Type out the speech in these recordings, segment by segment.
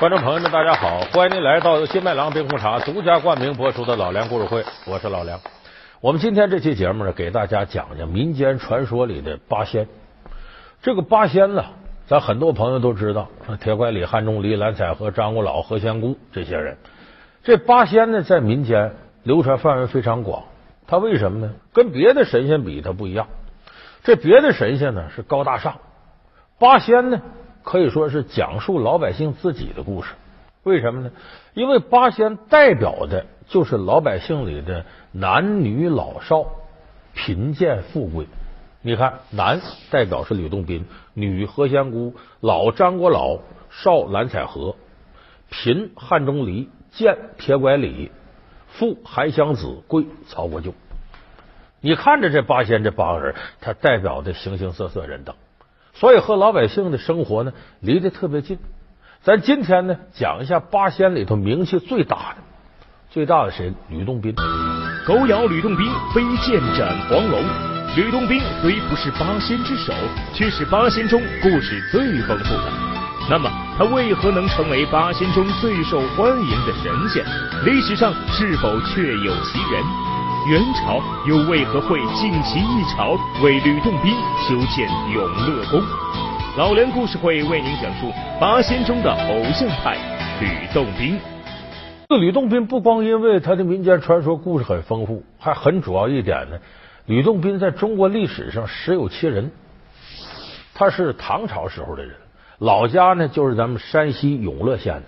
观众朋友们，大家好！欢迎您来到由金麦郎冰红茶独家冠名播出的《老梁故事会》，我是老梁。我们今天这期节目呢，给大家讲讲民间传说里的八仙。这个八仙呢，咱很多朋友都知道，铁拐李、汉钟离、蓝采和、张果老、何仙姑这些人。这八仙呢，在民间流传范围非常广。它为什么呢？跟别的神仙比，它不一样。这别的神仙呢是高大上，八仙呢？可以说是讲述老百姓自己的故事，为什么呢？因为八仙代表的就是老百姓里的男女老少、贫贱富贵。你看，男代表是吕洞宾，女何仙姑，老张果老，少蓝采和，贫汉钟离，贱铁拐李，富韩湘子，贵曹国舅。你看着这八仙这八个人，他代表的形形色色人等。所以和老百姓的生活呢离得特别近。咱今天呢讲一下八仙里头名气最大的，最大的谁？吕洞宾。狗咬吕洞宾，飞剑斩黄龙。吕洞宾虽不是八仙之首，却是八仙中故事最丰富的。那么他为何能成为八仙中最受欢迎的神仙？历史上是否确有其人？元朝又为何会尽其一朝为吕洞宾修建永乐宫？老梁故事会为您讲述八仙中的偶像派吕洞宾。这吕洞宾不光因为他的民间传说故事很丰富，还很主要一点呢。吕洞宾在中国历史上实有其人，他是唐朝时候的人，老家呢就是咱们山西永乐县的。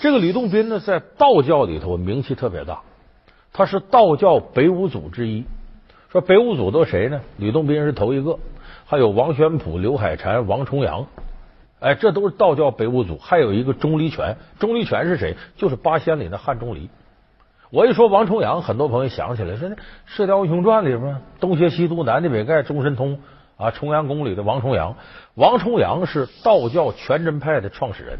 这个吕洞宾呢，在道教里头名气特别大。他是道教北五祖之一。说北五祖都谁呢？吕洞宾是头一个，还有王玄普、刘海禅、王重阳，哎，这都是道教北五祖。还有一个钟离权，钟离权是谁？就是八仙里的汉钟离。我一说王重阳，很多朋友想起来说那《射雕英雄传》里边东邪西毒南帝北丐钟神通啊，重阳宫里的王重阳。王重阳是道教全真派的创始人，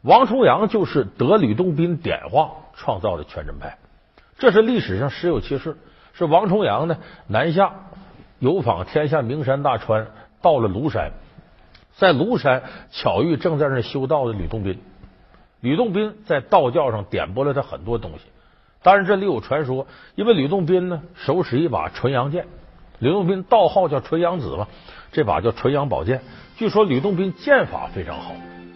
王重阳就是得吕洞宾点化创造的全真派。这是历史上实有其事，是王重阳呢南下游访天下名山大川，到了庐山，在庐山巧遇正在那修道的吕洞宾。吕洞宾在道教上点拨了他很多东西，当然这里有传说，因为吕洞宾呢手使一把纯阳剑，吕洞宾道号叫纯阳子嘛，这把叫纯阳宝剑。据说吕洞宾剑法非常好，